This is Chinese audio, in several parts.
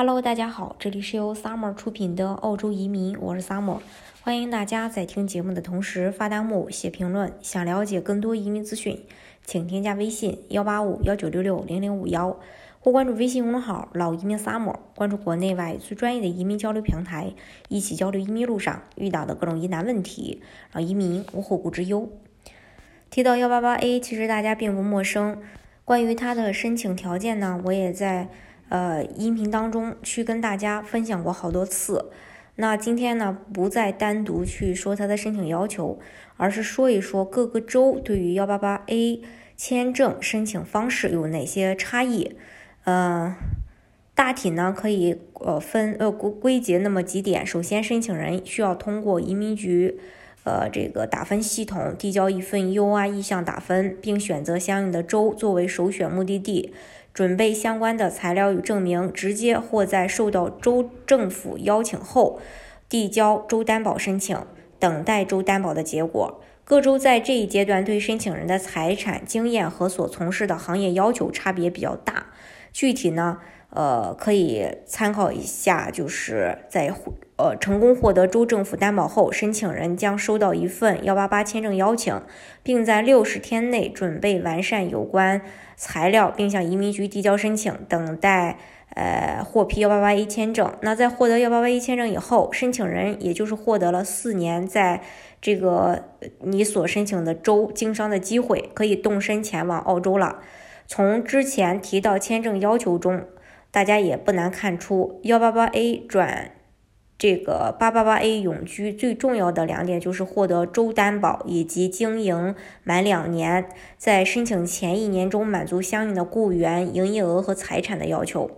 Hello，大家好，这里是由 Summer 出品的澳洲移民，我是 Summer，欢迎大家在听节目的同时发弹幕、写评论。想了解更多移民资讯，请添加微信幺八五幺九六六零零五幺，或关注微信公众号“老移民 Summer”，关注国内外最专业的移民交流平台，一起交流移民路上遇到的各种疑难问题，让移民无后顾之忧。提到幺八八 A，其实大家并不陌生。关于它的申请条件呢，我也在。呃，音频当中去跟大家分享过好多次。那今天呢，不再单独去说它的申请要求，而是说一说各个州对于幺八八 A 签证申请方式有哪些差异。呃，大体呢可以呃分呃归归结那么几点。首先，申请人需要通过移民局呃这个打分系统递交一份 UI 意向打分，并选择相应的州作为首选目的地。准备相关的材料与证明，直接或在受到州政府邀请后，递交州担保申请，等待州担保的结果。各州在这一阶段对申请人的财产、经验和所从事的行业要求差别比较大。具体呢，呃，可以参考一下，就是在呃成功获得州政府担保后，申请人将收到一份幺八八签证邀请，并在六十天内准备完善有关。材料，并向移民局递交申请，等待呃获批幺八八 A 签证。那在获得幺八八 A 签证以后，申请人也就是获得了四年在这个你所申请的州经商的机会，可以动身前往澳洲了。从之前提到签证要求中，大家也不难看出，幺八八 A 转。这个八八八 A 永居最重要的两点就是获得周担保以及经营满两年，在申请前一年中满足相应的雇员营业额和财产的要求。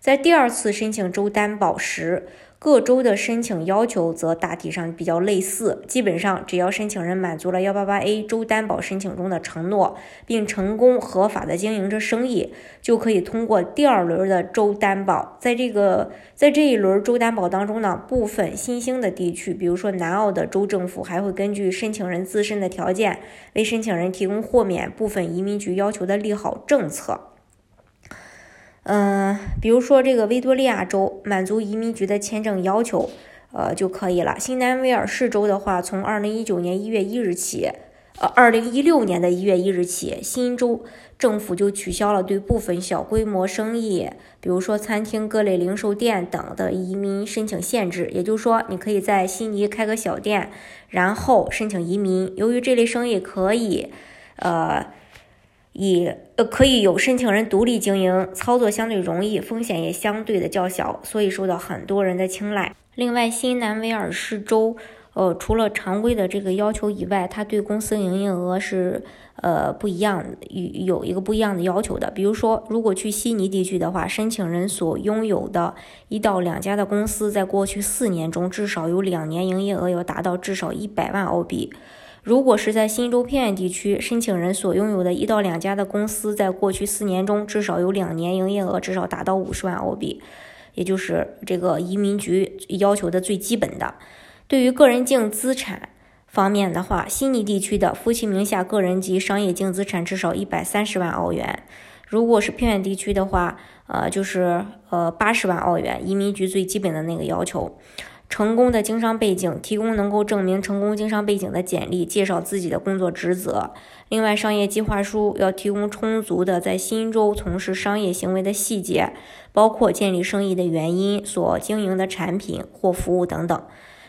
在第二次申请周担保时，各州的申请要求则大体上比较类似，基本上只要申请人满足了幺八八 A 州担保申请中的承诺，并成功合法的经营着生意，就可以通过第二轮的州担保。在这个在这一轮州担保当中呢，部分新兴的地区，比如说南澳的州政府，还会根据申请人自身的条件，为申请人提供豁免部分移民局要求的利好政策。嗯，比如说这个维多利亚州满足移民局的签证要求，呃就可以了。新南威尔士州的话，从二零一九年一月一日起，呃，二零一六年的一月一日起，新州政府就取消了对部分小规模生意，比如说餐厅、各类零售店等的移民申请限制。也就是说，你可以在悉尼开个小店，然后申请移民。由于这类生意可以，呃。以呃可以有申请人独立经营，操作相对容易，风险也相对的较小，所以受到很多人的青睐。另外，新南威尔士州，呃，除了常规的这个要求以外，它对公司营业额是呃不一样，有有一个不一样的要求的。比如说，如果去悉尼地区的话，申请人所拥有的一到两家的公司，在过去四年中至少有两年营业额要达到至少一百万澳币。如果是在新州偏远地区，申请人所拥有的一到两家的公司，在过去四年中至少有两年营业额至少达到五十万澳币，也就是这个移民局要求的最基本的。对于个人净资产方面的话，悉尼地区的夫妻名下个人及商业净资产至少一百三十万澳元。如果是偏远地区的话，呃，就是呃八十万澳元，移民局最基本的那个要求。成功的经商背景，提供能够证明成功经商背景的简历，介绍自己的工作职责。另外，商业计划书要提供充足的在新州从事商业行为的细节，包括建立生意的原因、所经营的产品或服务等等。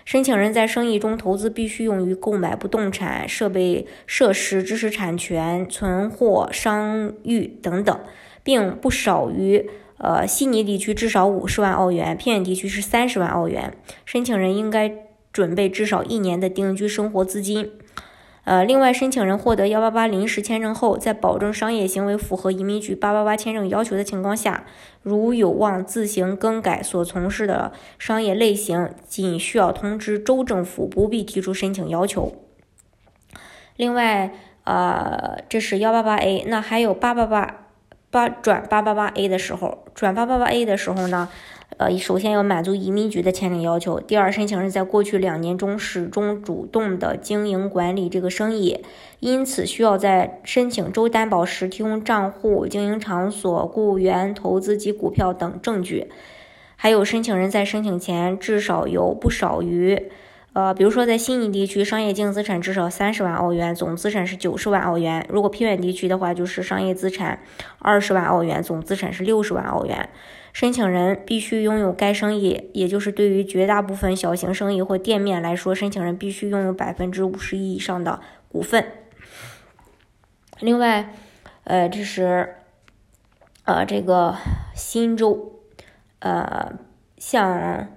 申请人在生意中投资必须用于购买不动产、设备、设施、知识产权、存货、商誉等等，并不少于。呃，悉尼地区至少五十万澳元，偏远地区是三十万澳元。申请人应该准备至少一年的定居生活资金。呃，另外，申请人获得幺八八临时签证后，在保证商业行为符合移民局八八八签证要求的情况下，如有望自行更改所从事的商业类型，仅需要通知州政府，不必提出申请要求。另外，呃，这是幺八八 A，那还有八八八。八转八八八 A 的时候，转八八八 A 的时候呢，呃，首先要满足移民局的签证要求。第二，申请人在过去两年中始终主动的经营管理这个生意，因此需要在申请州担保时提供账户、经营场所、雇员、投资及股票等证据。还有申请人在申请前至少有不少于，呃，比如说在悉尼地区，商业净资产至少三十万澳元，总资产是九十万澳元；如果偏远地区的话，就是商业资产二十万澳元，总资产是六十万澳元。申请人必须拥有该生意，也就是对于绝大部分小型生意或店面来说，申请人必须拥有百分之五十一以上的股份。另外，呃，这是，呃，这个新州，呃，像，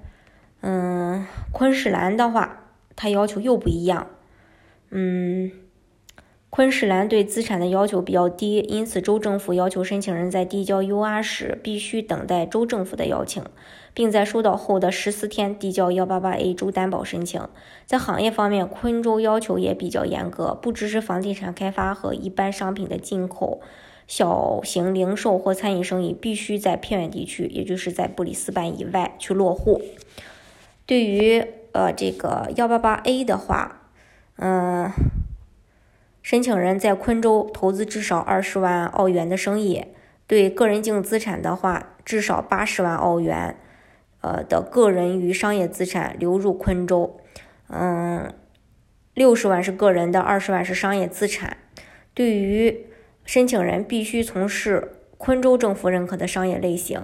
嗯，昆士兰的话，它要求又不一样，嗯。昆士兰对资产的要求比较低，因此州政府要求申请人在递交 UR 时必须等待州政府的邀请，并在收到后的十四天递交 188A 州担保申请。在行业方面，昆州要求也比较严格，不支持房地产开发和一般商品的进口，小型零售或餐饮生意必须在偏远地区，也就是在布里斯班以外去落户。对于呃这个 188A 的话，嗯。申请人在昆州投资至少二十万澳元的生意，对个人净资产的话，至少八十万澳元，呃的个人与商业资产流入昆州，嗯，六十万是个人的，二十万是商业资产。对于申请人必须从事昆州政府认可的商业类型，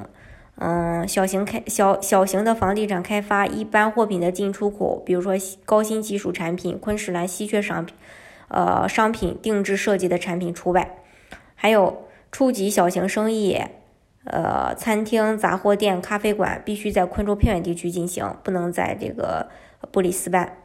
嗯，小型开小小型的房地产开发，一般货品的进出口，比如说高新技术产品，昆士兰稀缺商品。呃，商品定制设计的产品除外，还有初级小型生意，呃，餐厅、杂货店、咖啡馆必须在昆州偏远地区进行，不能在这个布里斯班。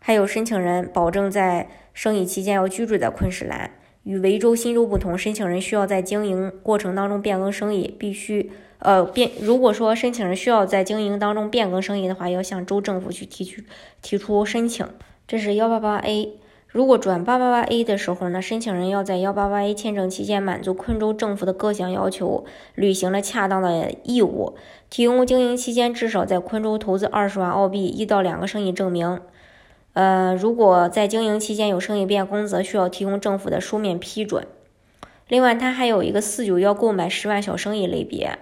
还有申请人保证在生意期间要居住在昆士兰。与维州、新州不同，申请人需要在经营过程当中变更生意，必须呃变。如果说申请人需要在经营当中变更生意的话，要向州政府去提出提出申请。这是幺八八 A。如果转八八八 A 的时候呢，申请人要在幺八八 A 签证期间满足昆州政府的各项要求，履行了恰当的义务，提供经营期间至少在昆州投资二十万澳币一到两个生意证明。呃，如果在经营期间有生意变更，则需要提供政府的书面批准。另外，它还有一个四九幺购买十万小生意类别。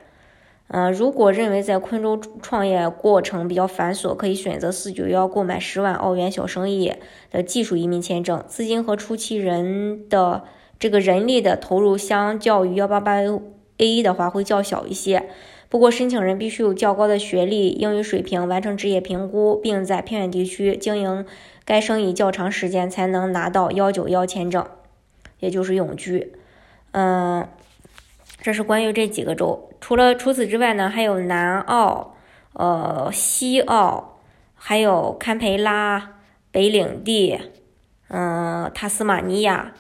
嗯，如果认为在昆州创业过程比较繁琐，可以选择四九幺购买十万澳元小生意的技术移民签证，资金和初期人的这个人力的投入相较于幺八八 A 的话会较小一些。不过，申请人必须有较高的学历、英语水平，完成职业评估，并在偏远地区经营该生意较长时间，才能拿到幺九幺签证，也就是永居。嗯。这是关于这几个州，除了除此之外呢，还有南澳、呃西澳，还有堪培拉、北领地，嗯，塔斯马尼亚，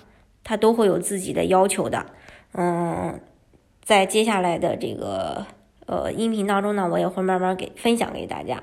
它都会有自己的要求的。嗯，在接下来的这个呃音频当中呢，我也会慢慢给分享给大家。